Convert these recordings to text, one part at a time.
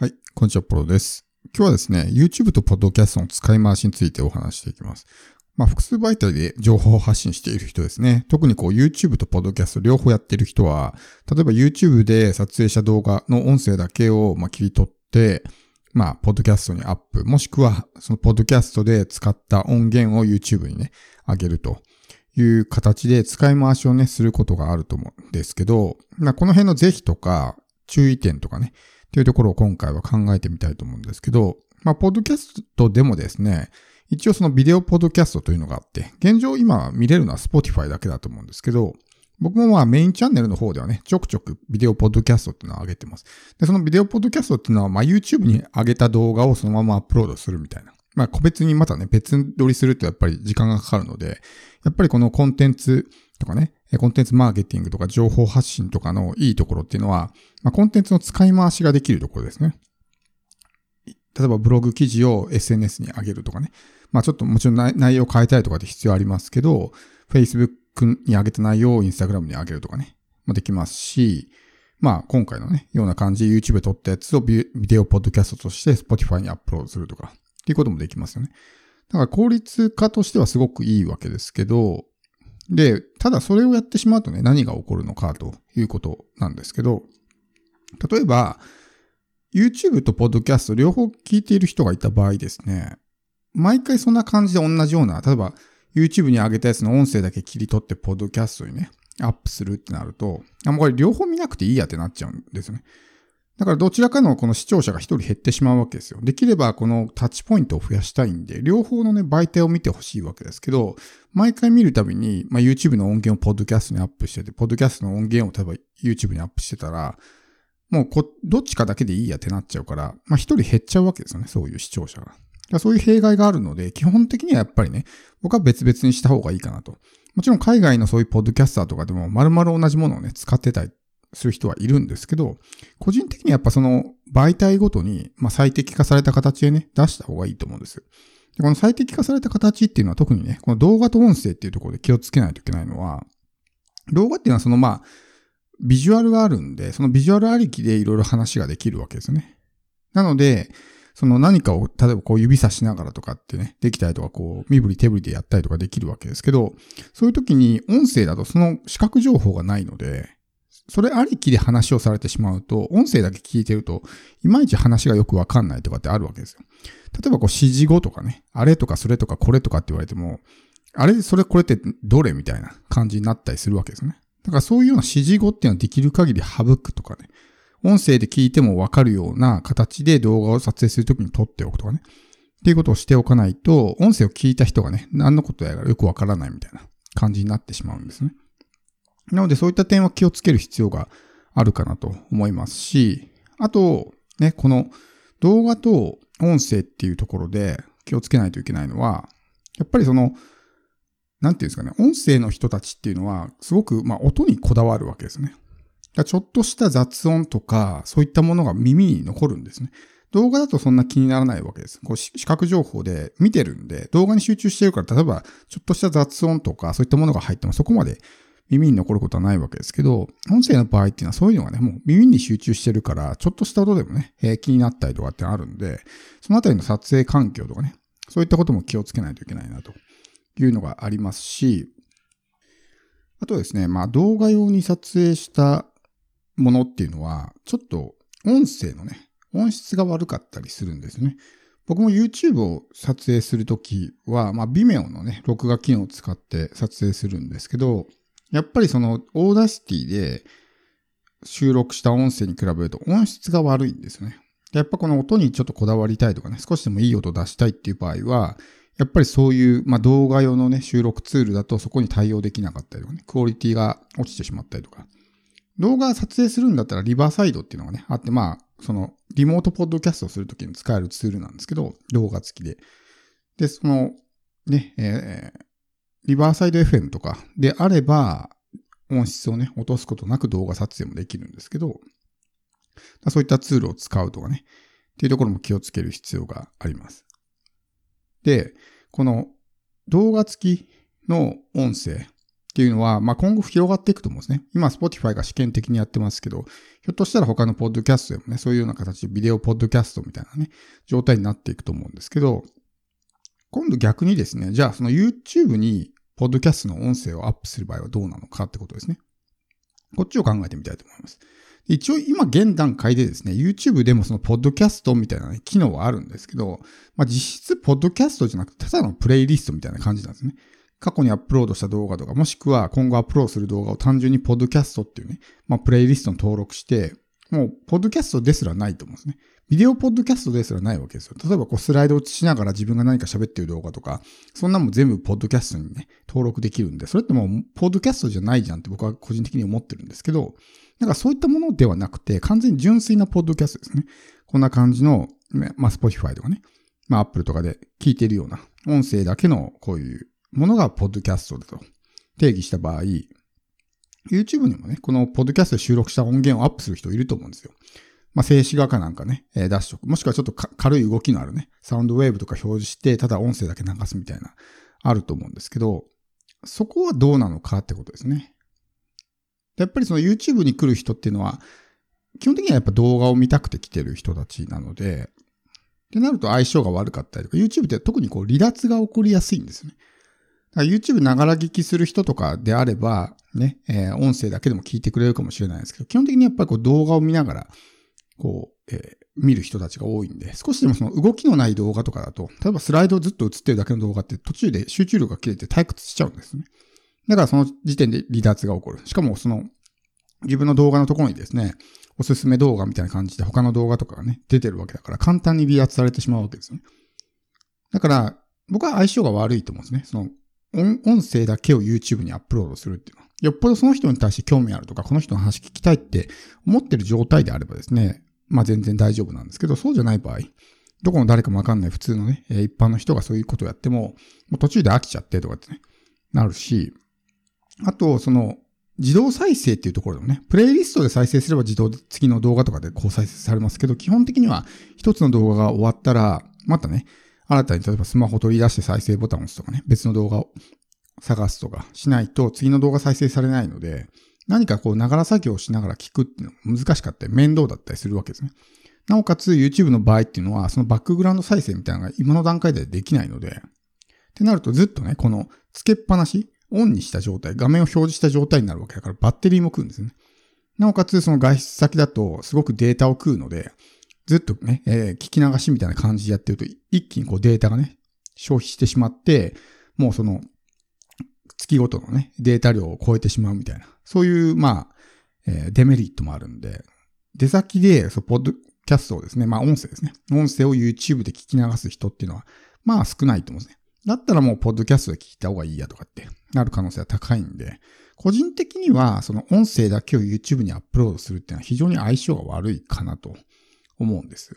はい、こんにちは、プロです。今日はですね、YouTube と Podcast の使い回しについてお話していきます。まあ、複数媒体で情報を発信している人ですね。特にこう YouTube と Podcast 両方やっている人は、例えば YouTube で撮影した動画の音声だけをま切り取って、まあ、ポッドキャストにアップ、もしくは、そのポッドキャストで使った音源を YouTube にね、上げるという形で使い回しをね、することがあると思うんですけど、まあ、この辺の是非とか注意点とかね、というところを今回は考えてみたいと思うんですけど、まあ、ポッドキャストでもですね、一応そのビデオポッドキャストというのがあって、現状今見れるのは Spotify だけだと思うんですけど、僕もまあメインチャンネルの方ではね、ちょくちょくビデオポッドキャストっていうのを上げてます。で、そのビデオポッドキャストっていうのは、まあ YouTube に上げた動画をそのままアップロードするみたいな。まあ個別にまたね、別撮りするとやっぱり時間がかかるので、やっぱりこのコンテンツとかね、コンテンツマーケティングとか情報発信とかのいいところっていうのは、まあ、コンテンツの使い回しができるところですね。例えばブログ記事を SNS に上げるとかね。まあちょっともちろん内容を変えたいとかって必要ありますけど、Facebook に上げた内容を Instagram に上げるとかね。まできますし、まあ今回のね、ような感じで YouTube 撮ったやつをビデオポッドキャストとして Spotify にアップロードするとか、っていうこともできますよね。だから効率化としてはすごくいいわけですけど、で、ただそれをやってしまうとね、何が起こるのかということなんですけど、例えば、YouTube と Podcast 両方聞いている人がいた場合ですね、毎回そんな感じで同じような、例えば YouTube に上げたやつの音声だけ切り取って Podcast にね、アップするってなると、あ、もうこれ両方見なくていいやってなっちゃうんですよね。だからどちらかのこの視聴者が一人減ってしまうわけですよ。できればこのタッチポイントを増やしたいんで、両方のね、媒体を見てほしいわけですけど、毎回見るたびに、まあ、YouTube の音源をポッドキャストにアップしてて、ポッドキャストの音源を例えば YouTube にアップしてたら、もうこ、どっちかだけでいいやってなっちゃうから、まあ、一人減っちゃうわけですよね、そういう視聴者が。そういう弊害があるので、基本的にはやっぱりね、僕は別々にした方がいいかなと。もちろん海外のそういうポッドキャスターとかでも丸々同じものをね、使ってたりする人はいるんですけど、個人的にやっぱその媒体ごとに、まあ、最適化された形でね、出した方がいいと思うんです。でこの最適化された形っていうのは特にね、この動画と音声っていうところで気をつけないといけないのは、動画っていうのはそのまあ、ビジュアルがあるんで、そのビジュアルありきでいろいろ話ができるわけですね。なので、その何かを、例えばこう指さしながらとかってね、できたりとかこう、身振り手振りでやったりとかできるわけですけど、そういう時に音声だとその視覚情報がないので、それありきで話をされてしまうと、音声だけ聞いてると、いまいち話がよくわかんないとかってあるわけですよ。例えばこう指示語とかね、あれとかそれとかこれとかって言われても、あれ、それこれってどれみたいな感じになったりするわけですね。だからそういうような指示語っていうのはできる限り省くとかね、音声で聞いてもわかるような形で動画を撮影するときに撮っておくとかね。っていうことをしておかないと、音声を聞いた人がね、何のことやらよくわからないみたいな感じになってしまうんですね。なのでそういった点は気をつける必要があるかなと思いますし、あと、ね、この動画と音声っていうところで気をつけないといけないのは、やっぱりその、なんていうんですかね、音声の人たちっていうのは、すごく、まあ、音にこだわるわけですね。ちょっとした雑音とか、そういったものが耳に残るんですね。動画だとそんな気にならないわけです。こう視覚情報で見てるんで、動画に集中してるから、例えば、ちょっとした雑音とか、そういったものが入ってもそこまで耳に残ることはないわけですけど、音声の場合っていうのはそういうのがね、もう耳に集中してるから、ちょっとした音でもね、え、気になったりとかってあるんで、そのあたりの撮影環境とかね、そういったことも気をつけないといけないなというのがありますし、あとですね、まあ動画用に撮影したものっていうのは、ちょっと音声のね、音質が悪かったりするんですね。僕も YouTube を撮影するときは、まあ Vimeo のね、録画機能を使って撮影するんですけど、やっぱりその Audacity で収録した音声に比べると音質が悪いんですよね。やっぱこの音にちょっとこだわりたいとかね、少しでもいい音出したいっていう場合は、やっぱりそういう、まあ、動画用のね、収録ツールだとそこに対応できなかったりとかね、クオリティが落ちてしまったりとか。動画撮影するんだったらリバーサイドっていうのがね、あって、まあ、その、リモートポッドキャストをするときに使えるツールなんですけど、動画付きで。で、その、ね、えー、リバーサイド FM とかであれば、音質をね、落とすことなく動画撮影もできるんですけど、そういったツールを使うとかね、っていうところも気をつける必要があります。で、この動画付きの音声っていうのは、まあ、今後広がっていくと思うんですね。今、Spotify が試験的にやってますけど、ひょっとしたら他のポッドキャストでもね、そういうような形でビデオポッドキャストみたいなね、状態になっていくと思うんですけど、今度逆にですね、じゃあその YouTube にポッドキャストの音声をアップする場合はどうなのかってことですね。こっちを考えてみたいと思います。一応今現段階でですね、YouTube でもそのポッドキャストみたいな、ね、機能はあるんですけど、まあ実質ポッドキャストじゃなくてただのプレイリストみたいな感じなんですね。過去にアップロードした動画とか、もしくは今後アップロードする動画を単純にポッドキャストっていうね、まあプレイリストに登録して、もうポッドキャストですらないと思うんですね。ビデオポッドキャストですらないわけですよ。例えばこうスライドをしながら自分が何か喋ってる動画とか、そんなも全部ポッドキャストにね、登録できるんで、それってもうポッドキャストじゃないじゃんって僕は個人的に思ってるんですけど、なんかそういったものではなくて、完全に純粋なポッドキャストですね。こんな感じの、まあ、Spotify とかね、まあ、Apple とかで聞いてるような、音声だけのこういうものがポッドキャストだと定義した場合、YouTube にもね、このポッドキャストで収録した音源をアップする人いると思うんですよ。まあ、静止画かなんかね、えー、出しておく。もしくはちょっと軽い動きのあるね、サウンドウェーブとか表示して、ただ音声だけ流すみたいな、あると思うんですけど、そこはどうなのかってことですね。やっぱりその YouTube に来る人っていうのは、基本的にはやっぱ動画を見たくて来てる人たちなので、ってなると相性が悪かったりとか、YouTube って特にこう離脱が起こりやすいんですよね。YouTube ながら聞きする人とかであれば、ね、えー、音声だけでも聞いてくれるかもしれないですけど、基本的にやっぱりこう動画を見ながら、こう、えー、見る人たちが多いんで、少しでもその動きのない動画とかだと、例えばスライドをずっと映ってるだけの動画って途中で集中力が切れて退屈しちゃうんですね。だからその時点で離脱が起こる。しかもその自分の動画のところにですね、おすすめ動画みたいな感じで他の動画とかがね、出てるわけだから簡単に離脱されてしまうわけですよね。だから、僕は相性が悪いと思うんですね。その音声だけを YouTube にアップロードするっていうのは。よっぽどその人に対して興味あるとか、この人の話聞きたいって思ってる状態であればですね、まあ全然大丈夫なんですけど、そうじゃない場合、どこの誰かもわかんない普通のね、一般の人がそういうことをやっても、もう途中で飽きちゃってとかってね、なるし、あと、その、自動再生っていうところでもね、プレイリストで再生すれば自動で次の動画とかでこう再生されますけど、基本的には一つの動画が終わったら、またね、新たに例えばスマホ取り出して再生ボタンを押すとかね、別の動画を探すとかしないと次の動画再生されないので、何かこう、ながら作業をしながら聞くっていうのが難しかったり、面倒だったりするわけですね。なおかつ YouTube の場合っていうのは、そのバックグラウンド再生みたいなのが今の段階ではできないので、ってなるとずっとね、このつけっぱなし、オンにした状態、画面を表示した状態になるわけだからバッテリーも食うんですね。なおかつその外出先だとすごくデータを食うので、ずっとね、えー、聞き流しみたいな感じでやってると、一気にこうデータがね、消費してしまって、もうその、月ごとのね、データ量を超えてしまうみたいな、そういう、まあ、えー、デメリットもあるんで、出先で、そう、ポッドキャストをですね、まあ音声ですね。音声を YouTube で聞き流す人っていうのは、まあ少ないと思うんですね。だったらもう、ポッドキャストで聞いた方がいいやとかってなる可能性は高いんで、個人的には、その音声だけを YouTube にアップロードするっていうのは非常に相性が悪いかなと思うんです。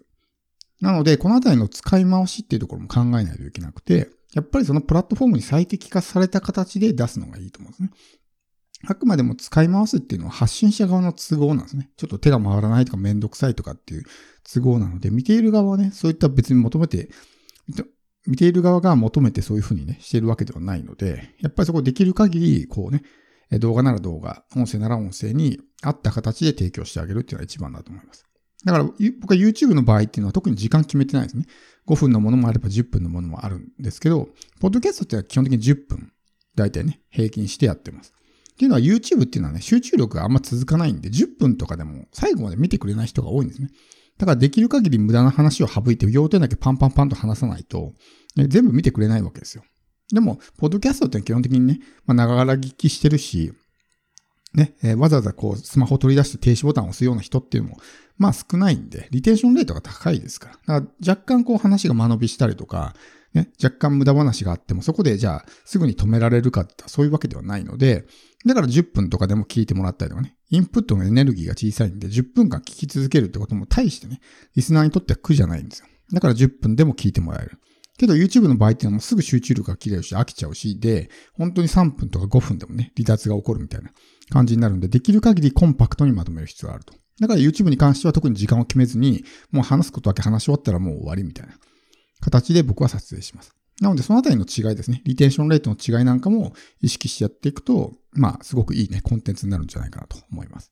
なので、このあたりの使い回しっていうところも考えないといけなくて、やっぱりそのプラットフォームに最適化された形で出すのがいいと思うんですね。あくまでも使い回すっていうのは発信者側の都合なんですね。ちょっと手が回らないとかめんどくさいとかっていう都合なので、見ている側はね、そういった別に求めて、見ている側が求めてそういうふうにね、しているわけではないので、やっぱりそこできる限り、こうね、動画なら動画、音声なら音声に合った形で提供してあげるっていうのが一番だと思います。だから、僕は YouTube の場合っていうのは特に時間決めてないですね。5分のものもあれば10分のものもあるんですけど、ポッドキャストって基本的に10分、大体ね、平均してやってます。っていうのは YouTube っていうのはね、集中力があんま続かないんで、10分とかでも最後まで見てくれない人が多いんですね。だからできる限り無駄な話を省いて、要点だけパンパンパンと話さないと、ね、全部見てくれないわけですよ。でも、ポッドキャストって基本的にね、まあ、ながら聞きしてるし、ね、えー、わざわざこう、スマホを取り出して停止ボタンを押すような人っていうのも、まあ少ないんで、リテンションレートが高いですから。だから若干こう話が間延びしたりとか、ね、若干無駄話があっても、そこでじゃあすぐに止められるかってそういうわけではないので、だから10分とかでも聞いてもらったりとかね、インプットのエネルギーが小さいんで、10分間聞き続けるってことも大してね、リスナーにとっては苦じゃないんですよ。だから10分でも聞いてもらえる。けど YouTube の場合っていうのはもすぐ集中力が切れるし飽きちゃうし、で、本当に3分とか5分でもね、離脱が起こるみたいな感じになるんで、できる限りコンパクトにまとめる必要があると。だから YouTube に関しては特に時間を決めずに、もう話すことだけ話し終わったらもう終わりみたいな形で僕は撮影します。なので、そのあたりの違いですね。リテンションレートの違いなんかも意識してやっていくと、まあ、すごくいいね、コンテンツになるんじゃないかなと思います。